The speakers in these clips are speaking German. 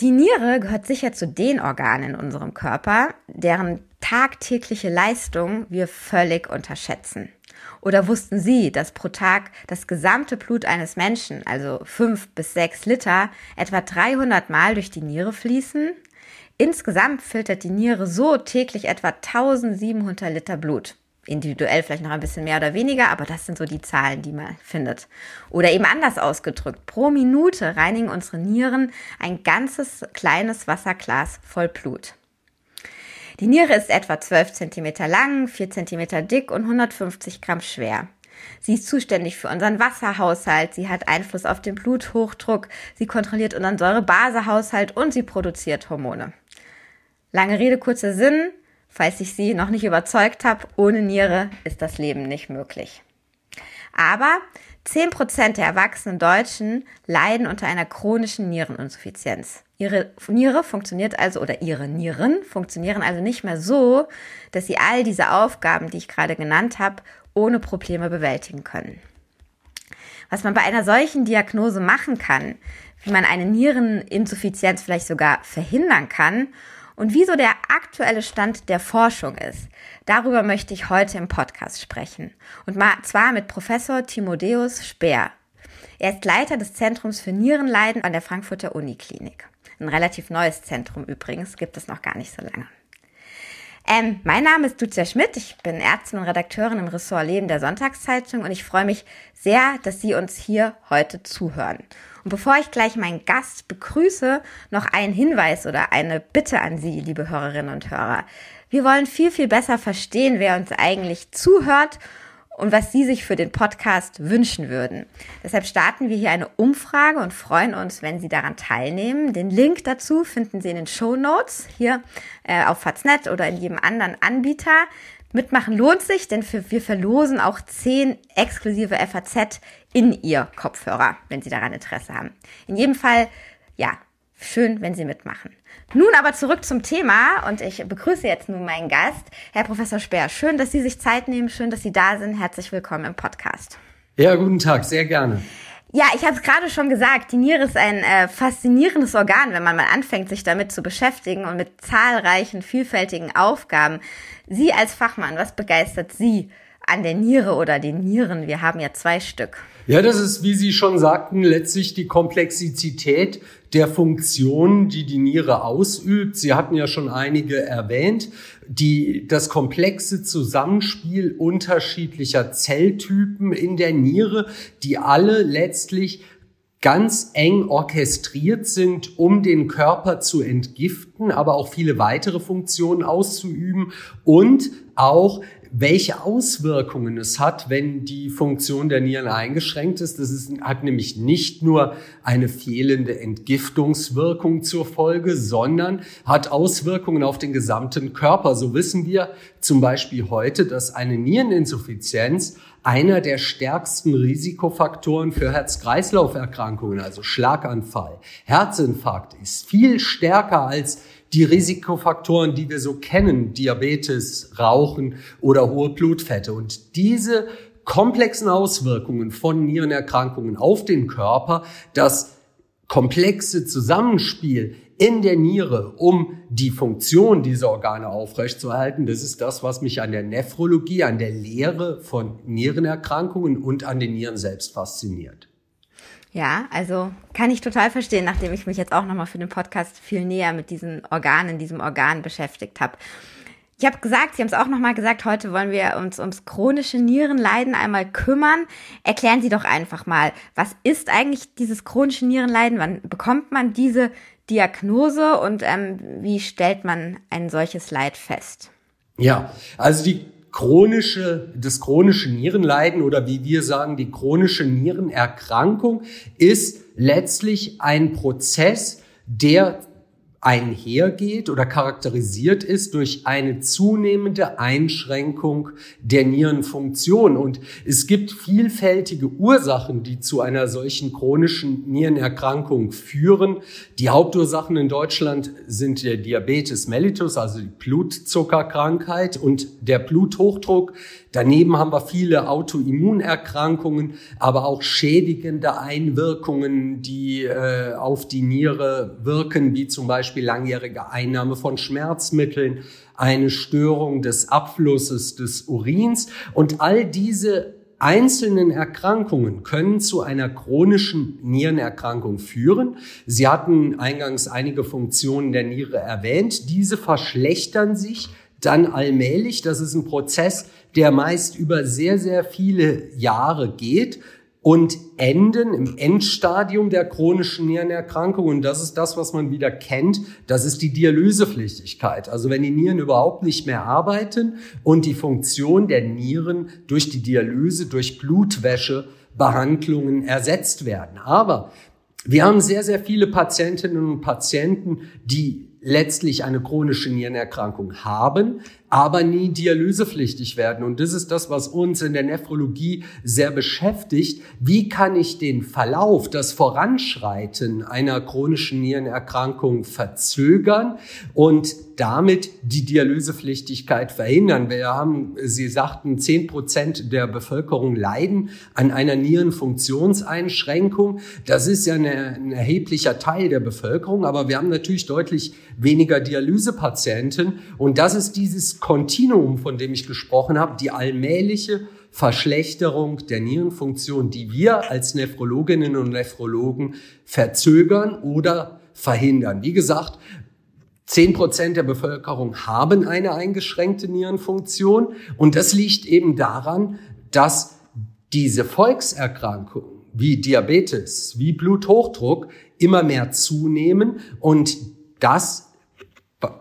Die Niere gehört sicher zu den Organen in unserem Körper, deren tagtägliche Leistung wir völlig unterschätzen. Oder wussten Sie, dass pro Tag das gesamte Blut eines Menschen, also fünf bis sechs Liter, etwa 300 Mal durch die Niere fließen? Insgesamt filtert die Niere so täglich etwa 1700 Liter Blut. Individuell vielleicht noch ein bisschen mehr oder weniger, aber das sind so die Zahlen, die man findet. Oder eben anders ausgedrückt, pro Minute reinigen unsere Nieren ein ganzes kleines Wasserglas voll Blut. Die Niere ist etwa 12 cm lang, 4 cm dick und 150 Gramm schwer. Sie ist zuständig für unseren Wasserhaushalt, sie hat Einfluss auf den Bluthochdruck, sie kontrolliert unseren Säurebasehaushalt und sie produziert Hormone. Lange Rede, kurzer Sinn. Falls ich Sie noch nicht überzeugt habe, ohne Niere ist das Leben nicht möglich. Aber 10% der erwachsenen Deutschen leiden unter einer chronischen Niereninsuffizienz. Ihre Niere funktioniert also oder ihre Nieren funktionieren also nicht mehr so, dass sie all diese Aufgaben, die ich gerade genannt habe, ohne Probleme bewältigen können. Was man bei einer solchen Diagnose machen kann, wie man eine Niereninsuffizienz vielleicht sogar verhindern kann und wieso der aktuelle Stand der Forschung ist. Darüber möchte ich heute im Podcast sprechen. Und zwar mit Professor Timodeus Speer. Er ist Leiter des Zentrums für Nierenleiden an der Frankfurter Uniklinik. Ein relativ neues Zentrum übrigens, gibt es noch gar nicht so lange. Ähm, mein Name ist Lucia Schmidt, ich bin Ärztin und Redakteurin im Ressort Leben der Sonntagszeitung und ich freue mich sehr, dass Sie uns hier heute zuhören. Und bevor ich gleich meinen Gast begrüße, noch ein Hinweis oder eine Bitte an Sie, liebe Hörerinnen und Hörer. Wir wollen viel, viel besser verstehen, wer uns eigentlich zuhört und was Sie sich für den Podcast wünschen würden. Deshalb starten wir hier eine Umfrage und freuen uns, wenn Sie daran teilnehmen. Den Link dazu finden Sie in den Show Notes hier äh, auf Faznet oder in jedem anderen Anbieter. Mitmachen lohnt sich, denn für, wir verlosen auch zehn exklusive FAZ in Ihr Kopfhörer, wenn Sie daran Interesse haben. In jedem Fall, ja, schön, wenn Sie mitmachen. Nun aber zurück zum Thema und ich begrüße jetzt nun meinen Gast, Herr Professor Speer. Schön, dass Sie sich Zeit nehmen, schön, dass Sie da sind. Herzlich willkommen im Podcast. Ja, guten Tag, sehr gerne. Ja, ich habe es gerade schon gesagt, die Niere ist ein äh, faszinierendes Organ, wenn man mal anfängt, sich damit zu beschäftigen und mit zahlreichen, vielfältigen Aufgaben. Sie als Fachmann, was begeistert Sie an der Niere oder den Nieren? Wir haben ja zwei Stück. Ja, das ist, wie Sie schon sagten, letztlich die Komplexität der Funktion, die die Niere ausübt. Sie hatten ja schon einige erwähnt. Die, das komplexe Zusammenspiel unterschiedlicher Zelltypen in der Niere, die alle letztlich ganz eng orchestriert sind, um den Körper zu entgiften, aber auch viele weitere Funktionen auszuüben und auch welche Auswirkungen es hat, wenn die Funktion der Nieren eingeschränkt ist. Das ist, hat nämlich nicht nur eine fehlende Entgiftungswirkung zur Folge, sondern hat Auswirkungen auf den gesamten Körper. So wissen wir zum Beispiel heute, dass eine Niereninsuffizienz einer der stärksten Risikofaktoren für Herz-Kreislauf-Erkrankungen, also Schlaganfall, Herzinfarkt, ist viel stärker als die Risikofaktoren, die wir so kennen, Diabetes, Rauchen oder hohe Blutfette. Und diese komplexen Auswirkungen von Nierenerkrankungen auf den Körper, das komplexe Zusammenspiel in der Niere, um die Funktion dieser Organe aufrechtzuerhalten. Das ist das, was mich an der Nephrologie, an der Lehre von Nierenerkrankungen und an den Nieren selbst fasziniert. Ja, also kann ich total verstehen, nachdem ich mich jetzt auch nochmal für den Podcast viel näher mit diesen Organen, diesem Organ beschäftigt habe. Ich habe gesagt, Sie haben es auch nochmal gesagt, heute wollen wir uns ums chronische Nierenleiden einmal kümmern. Erklären Sie doch einfach mal, was ist eigentlich dieses chronische Nierenleiden? Wann bekommt man diese Diagnose und ähm, wie stellt man ein solches Leid fest? Ja, also die chronische, das chronische Nierenleiden oder wie wir sagen, die chronische Nierenerkrankung ist letztlich ein Prozess, der einhergeht oder charakterisiert ist durch eine zunehmende Einschränkung der Nierenfunktion. Und es gibt vielfältige Ursachen, die zu einer solchen chronischen Nierenerkrankung führen. Die Hauptursachen in Deutschland sind der Diabetes mellitus, also die Blutzuckerkrankheit und der Bluthochdruck. Daneben haben wir viele Autoimmunerkrankungen, aber auch schädigende Einwirkungen, die äh, auf die Niere wirken, wie zum Beispiel langjährige Einnahme von Schmerzmitteln, eine Störung des Abflusses des Urins und all diese einzelnen Erkrankungen können zu einer chronischen Nierenerkrankung führen. Sie hatten eingangs einige Funktionen der Niere erwähnt. Diese verschlechtern sich dann allmählich. Das ist ein Prozess, der meist über sehr, sehr viele Jahre geht und enden im Endstadium der chronischen Nierenerkrankung. Und das ist das, was man wieder kennt. Das ist die Dialysepflichtigkeit. Also wenn die Nieren überhaupt nicht mehr arbeiten und die Funktion der Nieren durch die Dialyse, durch Blutwäschebehandlungen ersetzt werden. Aber wir haben sehr, sehr viele Patientinnen und Patienten, die letztlich eine chronische Nierenerkrankung haben, aber nie dialysepflichtig werden. Und das ist das, was uns in der Nephrologie sehr beschäftigt. Wie kann ich den Verlauf, das Voranschreiten einer chronischen Nierenerkrankung verzögern und damit die Dialysepflichtigkeit verhindern? Wir haben, Sie sagten, zehn Prozent der Bevölkerung leiden an einer Nierenfunktionseinschränkung. Das ist ja eine, ein erheblicher Teil der Bevölkerung, aber wir haben natürlich deutlich weniger Dialysepatienten. Und das ist dieses Kontinuum, von dem ich gesprochen habe, die allmähliche Verschlechterung der Nierenfunktion, die wir als Nephrologinnen und Nephrologen verzögern oder verhindern. Wie gesagt, Zehn Prozent der Bevölkerung haben eine eingeschränkte Nierenfunktion und das liegt eben daran, dass diese Volkserkrankungen wie Diabetes, wie Bluthochdruck immer mehr zunehmen und das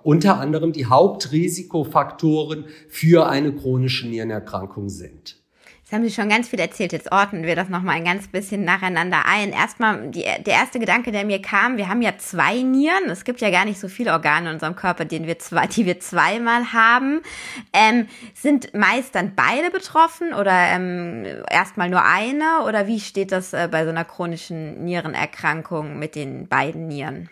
unter anderem die Hauptrisikofaktoren für eine chronische Nierenerkrankung sind. Jetzt haben Sie schon ganz viel erzählt. Jetzt ordnen wir das nochmal ein ganz bisschen nacheinander ein. Erstmal, die, der erste Gedanke, der mir kam, wir haben ja zwei Nieren. Es gibt ja gar nicht so viele Organe in unserem Körper, den wir zwei, die wir zweimal haben. Ähm, sind meist dann beide betroffen oder ähm, erstmal nur eine? Oder wie steht das äh, bei so einer chronischen Nierenerkrankung mit den beiden Nieren?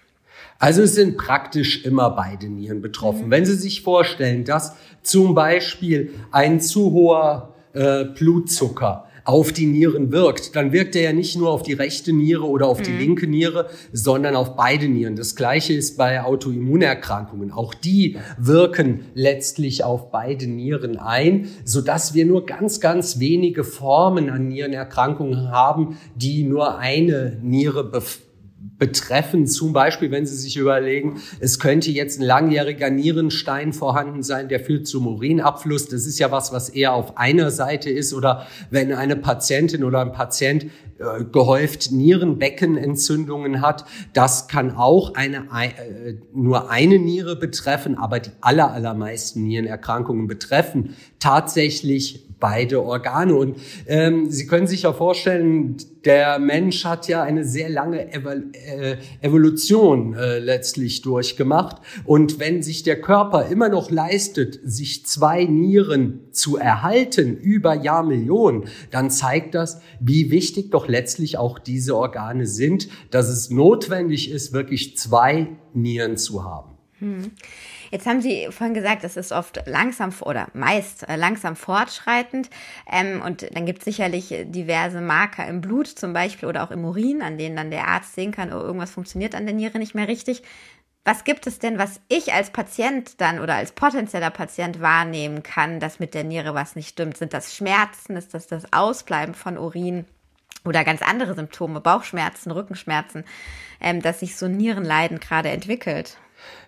Also es sind praktisch immer beide Nieren betroffen. Mhm. Wenn Sie sich vorstellen, dass zum Beispiel ein zu hoher äh, Blutzucker auf die Nieren wirkt, dann wirkt er ja nicht nur auf die rechte Niere oder auf mhm. die linke Niere, sondern auf beide Nieren. Das gleiche ist bei Autoimmunerkrankungen. Auch die wirken letztlich auf beide Nieren ein, so dass wir nur ganz, ganz wenige Formen an Nierenerkrankungen haben, die nur eine Niere bef betreffen. Zum Beispiel, wenn Sie sich überlegen, es könnte jetzt ein langjähriger Nierenstein vorhanden sein, der führt zum Urinabfluss. Das ist ja was, was eher auf einer Seite ist. Oder wenn eine Patientin oder ein Patient äh, gehäuft Nierenbeckenentzündungen hat, das kann auch eine, äh, nur eine Niere betreffen, aber die aller, allermeisten Nierenerkrankungen betreffen tatsächlich beide Organe. Und ähm, Sie können sich ja vorstellen, der Mensch hat ja eine sehr lange Evo äh, Evolution äh, letztlich durchgemacht. Und wenn sich der Körper immer noch leistet, sich zwei Nieren zu erhalten über Jahrmillionen, dann zeigt das, wie wichtig doch letztlich auch diese Organe sind, dass es notwendig ist, wirklich zwei Nieren zu haben. Hm. Jetzt haben Sie vorhin gesagt, es ist oft langsam oder meist äh, langsam fortschreitend. Ähm, und dann gibt es sicherlich diverse Marker im Blut zum Beispiel oder auch im Urin, an denen dann der Arzt sehen kann, oh, irgendwas funktioniert an der Niere nicht mehr richtig. Was gibt es denn, was ich als Patient dann oder als potenzieller Patient wahrnehmen kann, dass mit der Niere was nicht stimmt? Sind das Schmerzen? Ist das das Ausbleiben von Urin? Oder ganz andere Symptome, Bauchschmerzen, Rückenschmerzen, ähm, dass sich so Nierenleiden gerade entwickelt?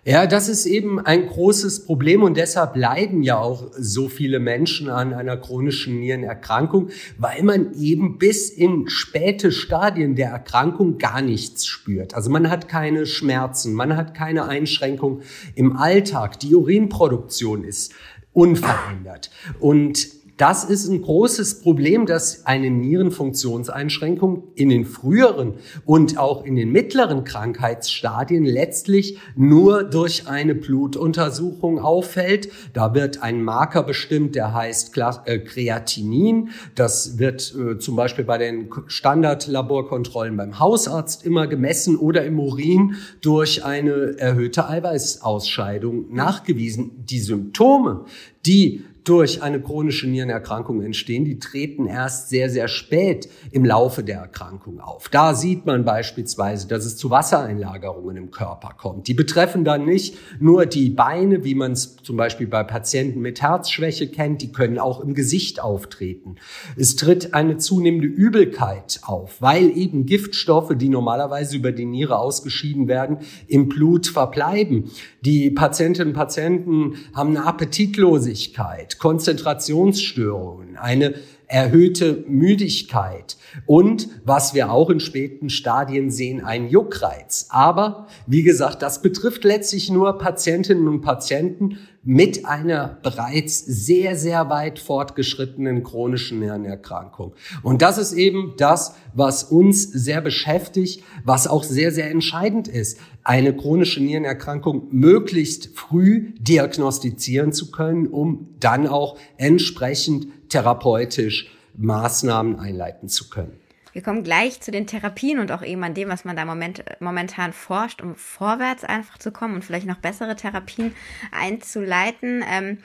Ja, das ist eben ein großes Problem und deshalb leiden ja auch so viele Menschen an einer chronischen Nierenerkrankung, weil man eben bis in späte Stadien der Erkrankung gar nichts spürt. Also man hat keine Schmerzen, man hat keine Einschränkung im Alltag, die Urinproduktion ist unverändert und das ist ein großes Problem, dass eine Nierenfunktionseinschränkung in den früheren und auch in den mittleren Krankheitsstadien letztlich nur durch eine Blutuntersuchung auffällt. Da wird ein Marker bestimmt, der heißt äh, Kreatinin. Das wird äh, zum Beispiel bei den Standardlaborkontrollen beim Hausarzt immer gemessen oder im Urin durch eine erhöhte Eiweißausscheidung nachgewiesen. Die Symptome, die durch eine chronische Nierenerkrankung entstehen, die treten erst sehr, sehr spät im Laufe der Erkrankung auf. Da sieht man beispielsweise, dass es zu Wassereinlagerungen im Körper kommt. Die betreffen dann nicht nur die Beine, wie man es zum Beispiel bei Patienten mit Herzschwäche kennt, die können auch im Gesicht auftreten. Es tritt eine zunehmende Übelkeit auf, weil eben Giftstoffe, die normalerweise über die Niere ausgeschieden werden, im Blut verbleiben. Die Patientinnen und Patienten haben eine Appetitlosigkeit, Konzentrationsstörungen, eine erhöhte Müdigkeit und, was wir auch in späten Stadien sehen, ein Juckreiz. Aber, wie gesagt, das betrifft letztlich nur Patientinnen und Patienten mit einer bereits sehr, sehr weit fortgeschrittenen chronischen Nierenerkrankung. Und das ist eben das, was uns sehr beschäftigt, was auch sehr, sehr entscheidend ist, eine chronische Nierenerkrankung möglichst früh diagnostizieren zu können, um dann auch entsprechend therapeutisch Maßnahmen einleiten zu können. Wir kommen gleich zu den Therapien und auch eben an dem, was man da moment, momentan forscht, um vorwärts einfach zu kommen und vielleicht noch bessere Therapien einzuleiten. Ähm,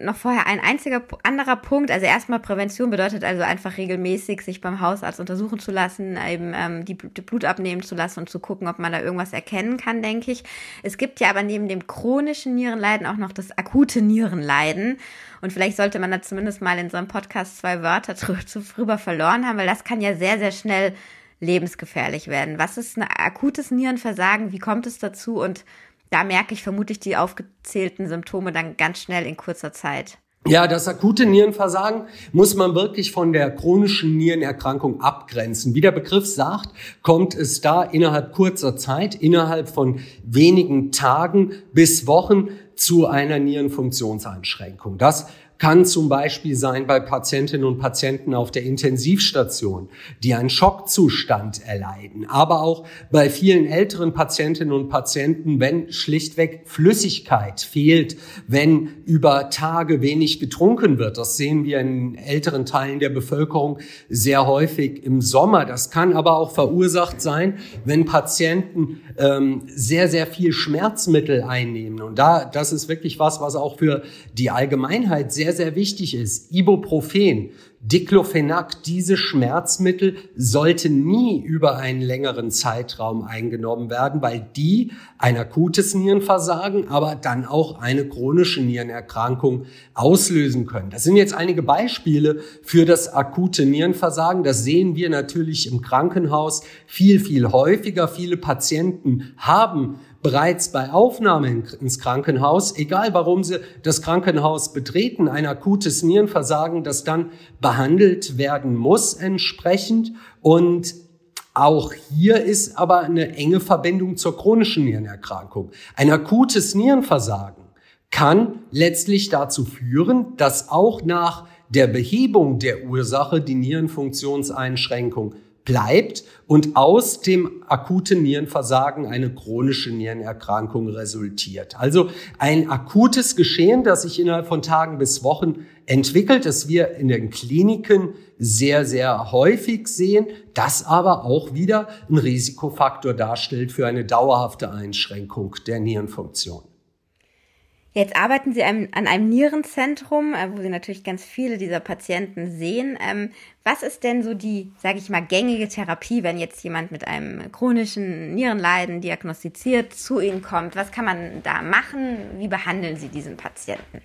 noch vorher ein einziger anderer Punkt. Also erstmal Prävention bedeutet also einfach regelmäßig sich beim Hausarzt untersuchen zu lassen, eben ähm, die, die Blut abnehmen zu lassen und zu gucken, ob man da irgendwas erkennen kann, denke ich. Es gibt ja aber neben dem chronischen Nierenleiden auch noch das akute Nierenleiden. Und vielleicht sollte man da zumindest mal in so einem Podcast zwei Wörter drüber verloren haben, weil das kann ja sehr, sehr schnell lebensgefährlich werden. Was ist ein akutes Nierenversagen? Wie kommt es dazu? Und da merke ich vermutlich die aufgezählten Symptome dann ganz schnell in kurzer Zeit. Ja, das akute Nierenversagen muss man wirklich von der chronischen Nierenerkrankung abgrenzen. Wie der Begriff sagt, kommt es da innerhalb kurzer Zeit, innerhalb von wenigen Tagen bis Wochen zu einer Nierenfunktionseinschränkung. Das kann zum Beispiel sein bei Patientinnen und Patienten auf der Intensivstation, die einen Schockzustand erleiden, aber auch bei vielen älteren Patientinnen und Patienten, wenn schlichtweg Flüssigkeit fehlt, wenn über Tage wenig getrunken wird. Das sehen wir in älteren Teilen der Bevölkerung sehr häufig im Sommer. Das kann aber auch verursacht sein, wenn Patienten ähm, sehr, sehr viel Schmerzmittel einnehmen. Und da, das ist wirklich was, was auch für die Allgemeinheit sehr, sehr wichtig ist. Ibuprofen, Diclofenac, diese Schmerzmittel sollten nie über einen längeren Zeitraum eingenommen werden, weil die ein akutes Nierenversagen, aber dann auch eine chronische Nierenerkrankung auslösen können. Das sind jetzt einige Beispiele für das akute Nierenversagen. Das sehen wir natürlich im Krankenhaus viel, viel häufiger. Viele Patienten haben bereits bei Aufnahme ins Krankenhaus, egal warum sie das Krankenhaus betreten, ein akutes Nierenversagen, das dann behandelt werden muss entsprechend. Und auch hier ist aber eine enge Verbindung zur chronischen Nierenerkrankung. Ein akutes Nierenversagen kann letztlich dazu führen, dass auch nach der Behebung der Ursache die Nierenfunktionseinschränkung bleibt und aus dem akuten Nierenversagen eine chronische Nierenerkrankung resultiert. Also ein akutes Geschehen, das sich innerhalb von Tagen bis Wochen entwickelt, das wir in den Kliniken sehr, sehr häufig sehen, das aber auch wieder ein Risikofaktor darstellt für eine dauerhafte Einschränkung der Nierenfunktion. Jetzt arbeiten Sie an einem Nierenzentrum, äh, wo Sie natürlich ganz viele dieser Patienten sehen. Ähm, was ist denn so die, sage ich mal, gängige Therapie, wenn jetzt jemand mit einem chronischen Nierenleiden diagnostiziert zu Ihnen kommt? Was kann man da machen? Wie behandeln Sie diesen Patienten?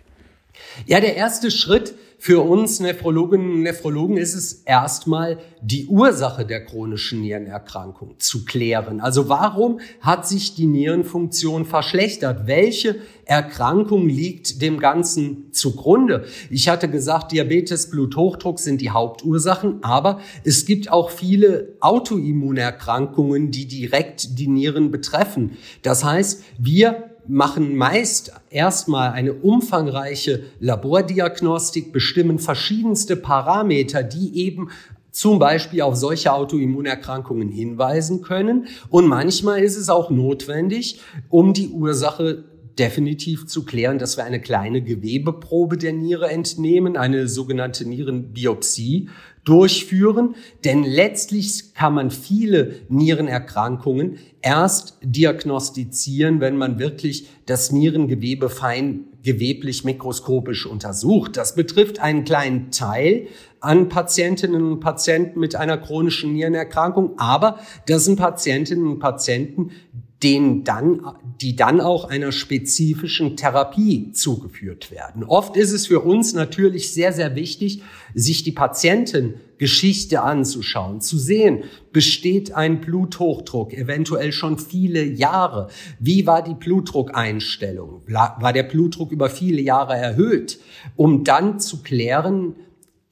Ja, der erste Schritt für uns Nephrologinnen und Nephrologen ist es erstmal, die Ursache der chronischen Nierenerkrankung zu klären. Also warum hat sich die Nierenfunktion verschlechtert? Welche Erkrankung liegt dem Ganzen zugrunde? Ich hatte gesagt, Diabetes, Bluthochdruck sind die Hauptursachen, aber es gibt auch viele Autoimmunerkrankungen, die direkt die Nieren betreffen. Das heißt, wir machen meist erstmal eine umfangreiche Labordiagnostik, bestimmen verschiedenste Parameter, die eben zum Beispiel auf solche Autoimmunerkrankungen hinweisen können. Und manchmal ist es auch notwendig, um die Ursache definitiv zu klären, dass wir eine kleine Gewebeprobe der Niere entnehmen, eine sogenannte Nierenbiopsie durchführen. Denn letztlich kann man viele Nierenerkrankungen erst diagnostizieren, wenn man wirklich das Nierengewebe fein geweblich mikroskopisch untersucht. Das betrifft einen kleinen Teil an Patientinnen und Patienten mit einer chronischen Nierenerkrankung, aber das sind Patientinnen und Patienten, denen dann, die dann auch einer spezifischen Therapie zugeführt werden. Oft ist es für uns natürlich sehr, sehr wichtig, sich die Patientengeschichte anzuschauen, zu sehen, besteht ein Bluthochdruck, eventuell schon viele Jahre. Wie war die Blutdruckeinstellung? War der Blutdruck über viele Jahre erhöht? Um dann zu klären,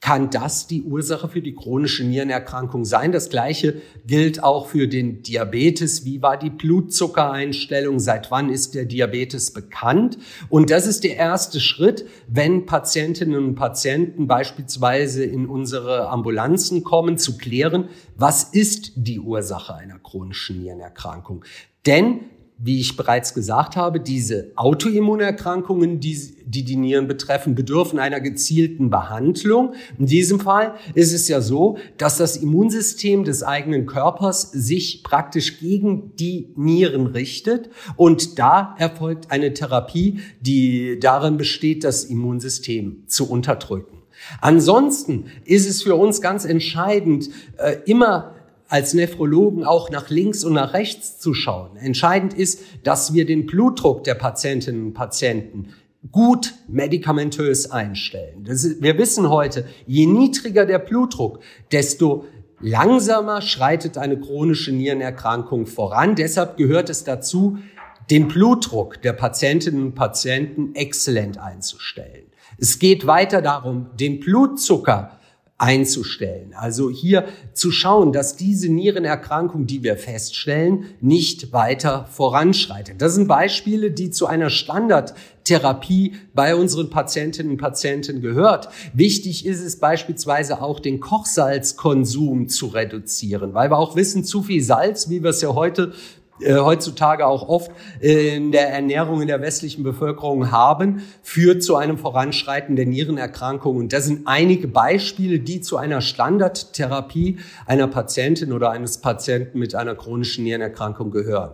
kann das die Ursache für die chronische Nierenerkrankung sein. Das Gleiche gilt auch für den Diabetes. Wie war die Blutzuckereinstellung? Seit wann ist der Diabetes bekannt? Und das ist der erste Schritt, wenn Patientinnen und Patienten beispielsweise in unsere Ambulanzen kommen, zu klären, was ist die Ursache einer chronischen Nierenerkrankung? Denn wie ich bereits gesagt habe, diese Autoimmunerkrankungen, die, die die Nieren betreffen, bedürfen einer gezielten Behandlung. In diesem Fall ist es ja so, dass das Immunsystem des eigenen Körpers sich praktisch gegen die Nieren richtet und da erfolgt eine Therapie, die darin besteht, das Immunsystem zu unterdrücken. Ansonsten ist es für uns ganz entscheidend, äh, immer als Nephrologen auch nach links und nach rechts zu schauen. Entscheidend ist, dass wir den Blutdruck der Patientinnen und Patienten gut medikamentös einstellen. Ist, wir wissen heute, je niedriger der Blutdruck, desto langsamer schreitet eine chronische Nierenerkrankung voran. Deshalb gehört es dazu, den Blutdruck der Patientinnen und Patienten exzellent einzustellen. Es geht weiter darum, den Blutzucker einzustellen. Also hier zu schauen, dass diese Nierenerkrankung, die wir feststellen, nicht weiter voranschreitet. Das sind Beispiele, die zu einer Standardtherapie bei unseren Patientinnen und Patienten gehört. Wichtig ist es beispielsweise auch, den Kochsalzkonsum zu reduzieren, weil wir auch wissen, zu viel Salz, wie wir es ja heute äh, heutzutage auch oft äh, in der Ernährung in der westlichen Bevölkerung haben, führt zu einem Voranschreiten der Nierenerkrankung. Und das sind einige Beispiele, die zu einer Standardtherapie einer Patientin oder eines Patienten mit einer chronischen Nierenerkrankung gehören.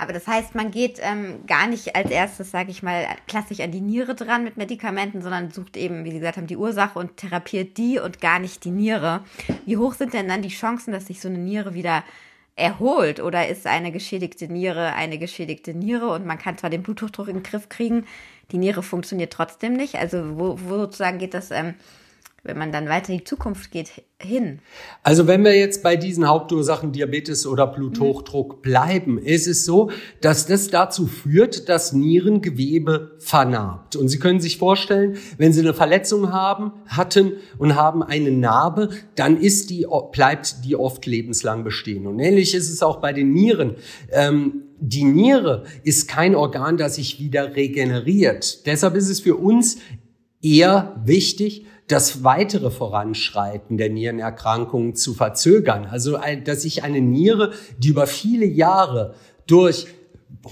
Aber das heißt, man geht ähm, gar nicht als erstes, sage ich mal, klassisch an die Niere dran mit Medikamenten, sondern sucht eben, wie Sie gesagt haben, die Ursache und therapiert die und gar nicht die Niere. Wie hoch sind denn dann die Chancen, dass sich so eine Niere wieder erholt oder ist eine geschädigte Niere eine geschädigte Niere und man kann zwar den Bluthochdruck in den Griff kriegen, die Niere funktioniert trotzdem nicht. Also wo, wo sozusagen geht das ähm, wenn man dann weiter in die Zukunft geht, hin? Also wenn wir jetzt bei diesen Hauptursachen Diabetes oder Bluthochdruck mhm. bleiben, ist es so, dass das dazu führt, dass Nierengewebe vernarbt. Und Sie können sich vorstellen, wenn Sie eine Verletzung haben, hatten und haben eine Narbe, dann ist die, bleibt die oft lebenslang bestehen. Und ähnlich ist es auch bei den Nieren. Ähm, die Niere ist kein Organ, das sich wieder regeneriert. Deshalb ist es für uns eher wichtig, das weitere Voranschreiten der Nierenerkrankungen zu verzögern. Also, dass sich eine Niere, die über viele Jahre durch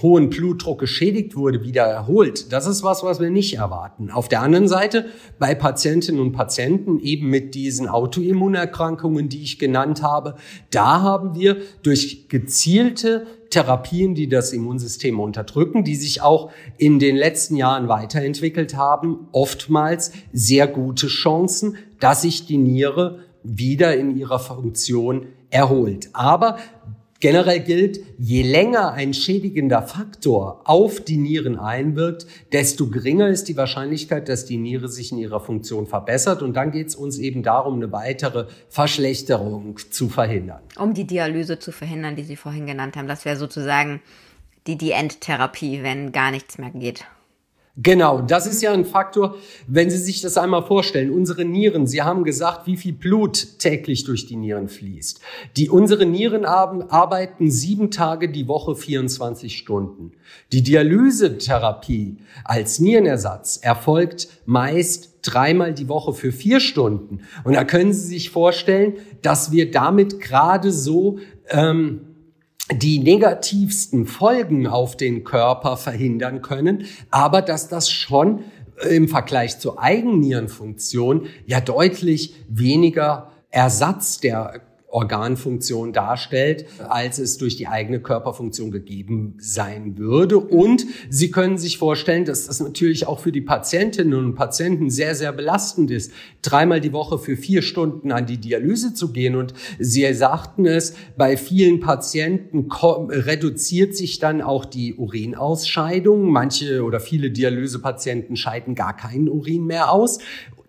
hohen Blutdruck geschädigt wurde, wieder erholt. Das ist was, was wir nicht erwarten. Auf der anderen Seite, bei Patientinnen und Patienten eben mit diesen Autoimmunerkrankungen, die ich genannt habe, da haben wir durch gezielte Therapien, die das Immunsystem unterdrücken, die sich auch in den letzten Jahren weiterentwickelt haben, oftmals sehr gute Chancen, dass sich die Niere wieder in ihrer Funktion erholt. Aber Generell gilt, je länger ein schädigender Faktor auf die Nieren einwirkt, desto geringer ist die Wahrscheinlichkeit, dass die Niere sich in ihrer Funktion verbessert. Und dann geht es uns eben darum, eine weitere Verschlechterung zu verhindern. Um die Dialyse zu verhindern, die Sie vorhin genannt haben. Das wäre sozusagen die, die Endtherapie, wenn gar nichts mehr geht. Genau, das ist ja ein Faktor, wenn Sie sich das einmal vorstellen. Unsere Nieren, Sie haben gesagt, wie viel Blut täglich durch die Nieren fließt. Die, unsere Nieren arbeiten sieben Tage die Woche 24 Stunden. Die Dialysetherapie als Nierenersatz erfolgt meist dreimal die Woche für vier Stunden. Und da können Sie sich vorstellen, dass wir damit gerade so ähm, die negativsten Folgen auf den Körper verhindern können, aber dass das schon im Vergleich zur Eigennierenfunktion ja deutlich weniger Ersatz der Organfunktion darstellt, als es durch die eigene Körperfunktion gegeben sein würde. Und Sie können sich vorstellen, dass das natürlich auch für die Patientinnen und Patienten sehr, sehr belastend ist, dreimal die Woche für vier Stunden an die Dialyse zu gehen. Und Sie sagten es, bei vielen Patienten reduziert sich dann auch die Urinausscheidung. Manche oder viele Dialysepatienten scheiden gar keinen Urin mehr aus.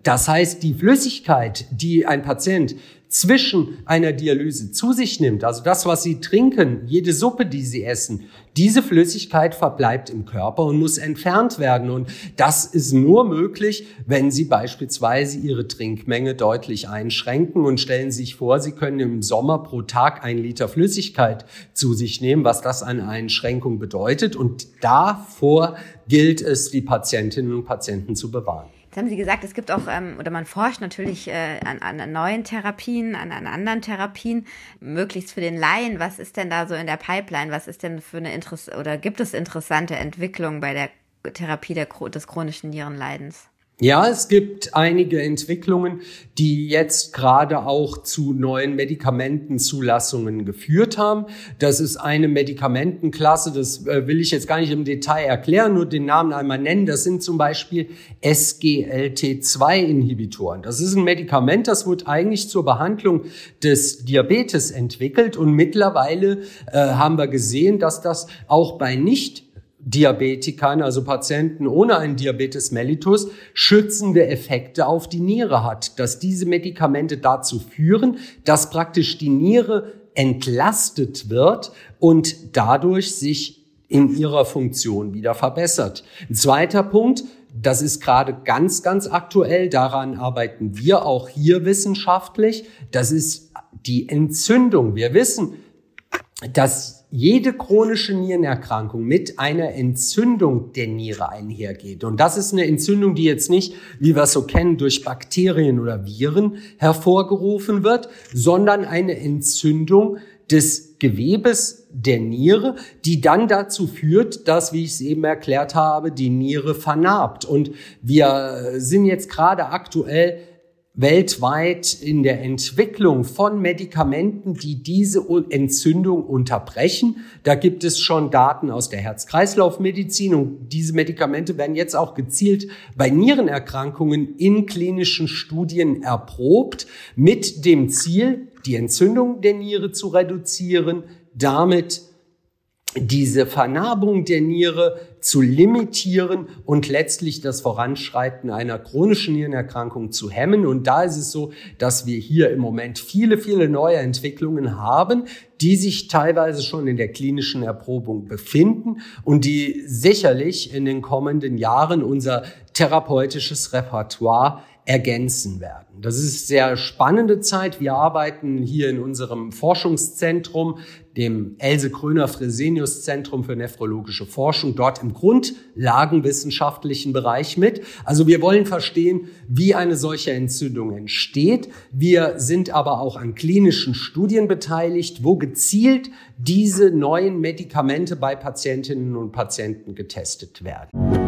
Das heißt, die Flüssigkeit, die ein Patient zwischen einer Dialyse zu sich nimmt, also das, was sie trinken, jede Suppe, die sie essen, diese Flüssigkeit verbleibt im Körper und muss entfernt werden. Und das ist nur möglich, wenn Sie beispielsweise Ihre Trinkmenge deutlich einschränken und stellen sich vor, Sie können im Sommer pro Tag ein Liter Flüssigkeit zu sich nehmen, was das an Einschränkung bedeutet. Und davor gilt es, die Patientinnen und Patienten zu bewahren. Jetzt haben Sie gesagt, es gibt auch, ähm, oder man forscht natürlich äh, an, an neuen Therapien, an, an anderen Therapien, möglichst für den Laien. Was ist denn da so in der Pipeline? Was ist denn für eine Interess oder gibt es interessante Entwicklungen bei der Therapie der, des chronischen Nierenleidens? Ja, es gibt einige Entwicklungen, die jetzt gerade auch zu neuen Medikamentenzulassungen geführt haben. Das ist eine Medikamentenklasse, das äh, will ich jetzt gar nicht im Detail erklären, nur den Namen einmal nennen. Das sind zum Beispiel SGLT2-Inhibitoren. Das ist ein Medikament, das wird eigentlich zur Behandlung des Diabetes entwickelt und mittlerweile äh, haben wir gesehen, dass das auch bei nicht Diabetikern, also Patienten ohne einen Diabetes mellitus, schützende Effekte auf die Niere hat, dass diese Medikamente dazu führen, dass praktisch die Niere entlastet wird und dadurch sich in ihrer Funktion wieder verbessert. Ein zweiter Punkt, das ist gerade ganz, ganz aktuell, daran arbeiten wir auch hier wissenschaftlich, das ist die Entzündung. Wir wissen, dass jede chronische Nierenerkrankung mit einer Entzündung der Niere einhergeht. Und das ist eine Entzündung, die jetzt nicht, wie wir es so kennen, durch Bakterien oder Viren hervorgerufen wird, sondern eine Entzündung des Gewebes der Niere, die dann dazu führt, dass, wie ich es eben erklärt habe, die Niere vernarbt. Und wir sind jetzt gerade aktuell weltweit in der Entwicklung von Medikamenten, die diese Entzündung unterbrechen. Da gibt es schon Daten aus der Herz-Kreislauf-Medizin und diese Medikamente werden jetzt auch gezielt bei Nierenerkrankungen in klinischen Studien erprobt mit dem Ziel, die Entzündung der Niere zu reduzieren, damit diese Vernarbung der Niere zu limitieren und letztlich das Voranschreiten einer chronischen Nierenerkrankung zu hemmen. Und da ist es so, dass wir hier im Moment viele, viele neue Entwicklungen haben, die sich teilweise schon in der klinischen Erprobung befinden und die sicherlich in den kommenden Jahren unser therapeutisches Repertoire ergänzen werden. Das ist sehr spannende Zeit. Wir arbeiten hier in unserem Forschungszentrum, dem Else Kröner Fresenius Zentrum für nephrologische Forschung, dort im grundlagenwissenschaftlichen Bereich mit. Also wir wollen verstehen, wie eine solche Entzündung entsteht. Wir sind aber auch an klinischen Studien beteiligt, wo gezielt diese neuen Medikamente bei Patientinnen und Patienten getestet werden.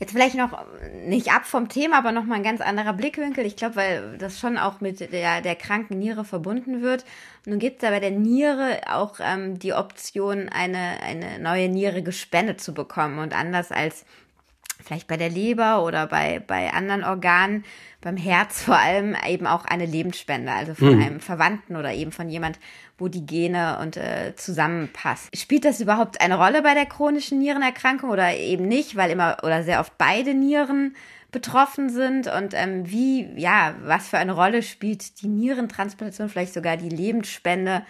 Jetzt vielleicht noch nicht ab vom Thema, aber noch mal ein ganz anderer Blickwinkel. Ich glaube, weil das schon auch mit der, der kranken Niere verbunden wird. Nun gibt es aber der Niere auch ähm, die Option, eine, eine neue Niere gespendet zu bekommen. Und anders als vielleicht bei der Leber oder bei, bei anderen Organen, beim Herz vor allem eben auch eine Lebensspende, also von mhm. einem Verwandten oder eben von jemand, wo die Gene und äh, zusammenpassen. Spielt das überhaupt eine Rolle bei der chronischen Nierenerkrankung oder eben nicht, weil immer oder sehr oft beide Nieren betroffen sind und ähm, wie, ja, was für eine Rolle spielt die Nierentransplantation, vielleicht sogar die Lebensspende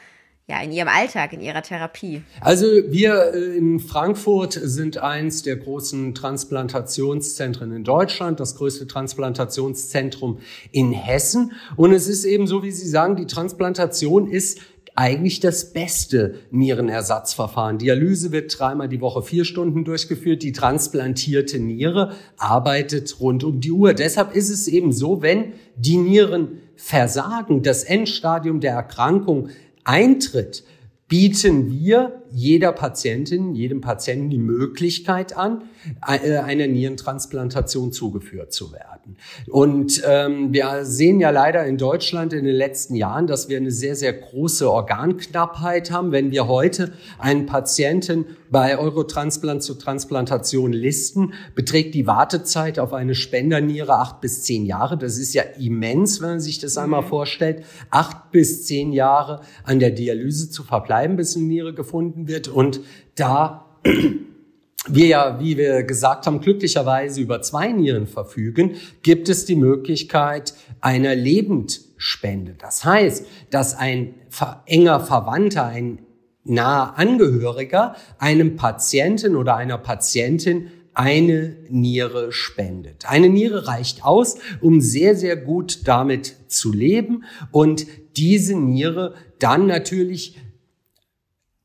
ja, in ihrem Alltag, in ihrer Therapie? Also wir äh, in Frankfurt sind eins der großen Transplantationszentren in Deutschland, das größte Transplantationszentrum in Hessen. Und es ist eben so, wie Sie sagen, die Transplantation ist eigentlich das beste Nierenersatzverfahren. Dialyse wird dreimal die Woche vier Stunden durchgeführt. Die transplantierte Niere arbeitet rund um die Uhr. Deshalb ist es eben so, wenn die Nieren versagen, das Endstadium der Erkrankung eintritt, bieten wir jeder Patientin, jedem Patienten die Möglichkeit an, äh, einer Nierentransplantation zugeführt zu werden. Und ähm, wir sehen ja leider in Deutschland in den letzten Jahren, dass wir eine sehr, sehr große Organknappheit haben. Wenn wir heute einen Patienten bei Eurotransplant zur Transplantation listen, beträgt die Wartezeit auf eine Spenderniere acht bis zehn Jahre. Das ist ja immens, wenn man sich das einmal mhm. vorstellt. Acht bis zehn Jahre an der Dialyse zu verbleiben, bis eine Niere gefunden wird. Und da wir ja, wie wir gesagt haben, glücklicherweise über zwei Nieren verfügen, gibt es die Möglichkeit einer Lebendspende. Das heißt, dass ein enger Verwandter, ein naher Angehöriger einem Patienten oder einer Patientin eine Niere spendet. Eine Niere reicht aus, um sehr, sehr gut damit zu leben und diese Niere dann natürlich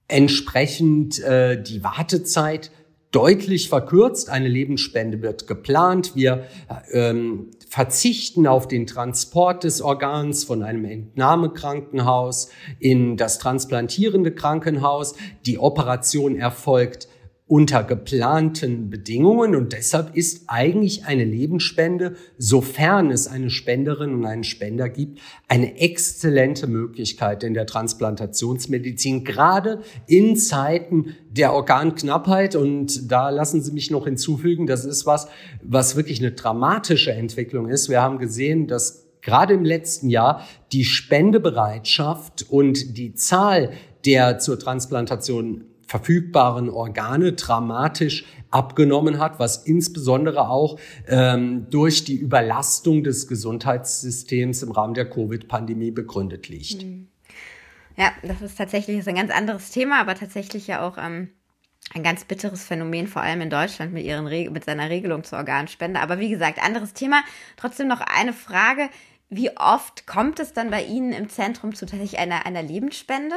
entsprechend äh, die Wartezeit deutlich verkürzt. Eine Lebensspende wird geplant. Wir ähm, verzichten auf den Transport des Organs von einem Entnahmekrankenhaus in das transplantierende Krankenhaus. Die Operation erfolgt unter geplanten Bedingungen und deshalb ist eigentlich eine Lebensspende, sofern es eine Spenderin und einen Spender gibt, eine exzellente Möglichkeit in der Transplantationsmedizin, gerade in Zeiten der Organknappheit und da lassen Sie mich noch hinzufügen, das ist was, was wirklich eine dramatische Entwicklung ist. Wir haben gesehen, dass gerade im letzten Jahr die Spendebereitschaft und die Zahl der zur Transplantation verfügbaren Organe dramatisch abgenommen hat, was insbesondere auch ähm, durch die Überlastung des Gesundheitssystems im Rahmen der Covid-Pandemie begründet liegt. Mhm. Ja, das ist tatsächlich ein ganz anderes Thema, aber tatsächlich ja auch ähm, ein ganz bitteres Phänomen, vor allem in Deutschland mit, ihren mit seiner Regelung zur Organspende. Aber wie gesagt, anderes Thema. Trotzdem noch eine Frage. Wie oft kommt es dann bei Ihnen im Zentrum zu tatsächlich einer, einer Lebensspende?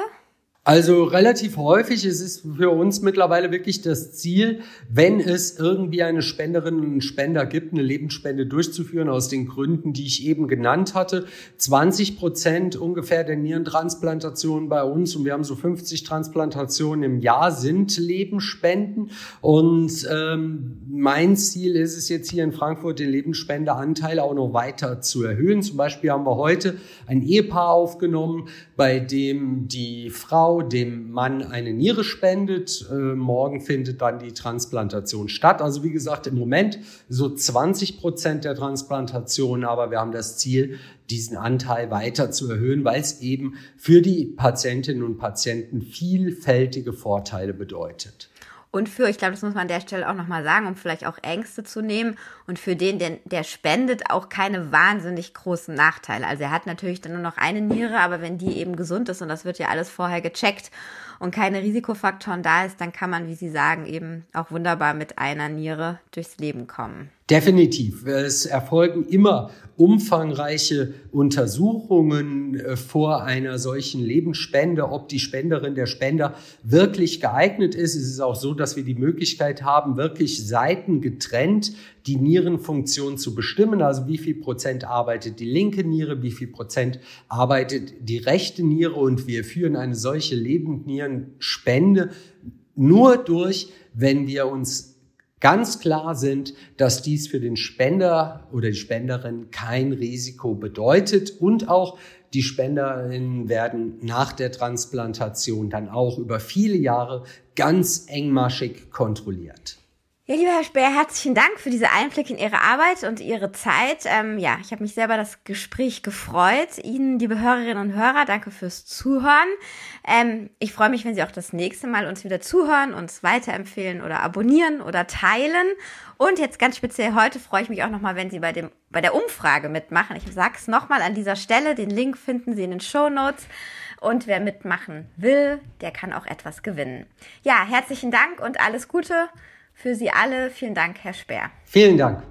Also relativ häufig. Es ist für uns mittlerweile wirklich das Ziel, wenn es irgendwie eine Spenderin und Spender gibt, eine Lebensspende durchzuführen, aus den Gründen, die ich eben genannt hatte. 20 Prozent ungefähr der Nierentransplantationen bei uns und wir haben so 50 Transplantationen im Jahr sind Lebensspenden. Und ähm, mein Ziel ist es jetzt hier in Frankfurt, den Lebensspendeanteil auch noch weiter zu erhöhen. Zum Beispiel haben wir heute ein Ehepaar aufgenommen, bei dem die Frau dem Mann eine Niere spendet. Äh, morgen findet dann die Transplantation statt. Also wie gesagt, im Moment so 20 Prozent der Transplantation, aber wir haben das Ziel, diesen Anteil weiter zu erhöhen, weil es eben für die Patientinnen und Patienten vielfältige Vorteile bedeutet. Und für, ich glaube, das muss man an der Stelle auch nochmal sagen, um vielleicht auch Ängste zu nehmen. Und für den, der, der spendet, auch keine wahnsinnig großen Nachteile. Also er hat natürlich dann nur noch eine Niere, aber wenn die eben gesund ist und das wird ja alles vorher gecheckt und keine Risikofaktoren da ist, dann kann man, wie Sie sagen, eben auch wunderbar mit einer Niere durchs Leben kommen. Definitiv. Es erfolgen immer umfangreiche Untersuchungen äh, vor einer solchen Lebensspende, ob die Spenderin, der Spender wirklich geeignet ist. Es ist auch so, dass wir die Möglichkeit haben, wirklich Seiten getrennt die Nierenfunktion zu bestimmen. Also wie viel Prozent arbeitet die linke Niere, wie viel Prozent arbeitet die rechte Niere und wir führen eine solche Lebendnierenspende nur durch, wenn wir uns ganz klar sind, dass dies für den Spender oder die Spenderin kein Risiko bedeutet und auch die Spenderinnen werden nach der Transplantation dann auch über viele Jahre ganz engmaschig kontrolliert. Ja, lieber Herr Speer, herzlichen Dank für diese Einblicke in Ihre Arbeit und Ihre Zeit. Ähm, ja, ich habe mich selber das Gespräch gefreut. Ihnen, liebe Hörerinnen und Hörer, danke fürs Zuhören. Ähm, ich freue mich, wenn Sie auch das nächste Mal uns wieder zuhören, uns weiterempfehlen oder abonnieren oder teilen. Und jetzt ganz speziell heute freue ich mich auch nochmal, wenn Sie bei, dem, bei der Umfrage mitmachen. Ich sage es nochmal an dieser Stelle. Den Link finden Sie in den Show Notes. Und wer mitmachen will, der kann auch etwas gewinnen. Ja, herzlichen Dank und alles Gute für Sie alle. Vielen Dank, Herr Speer. Vielen Dank.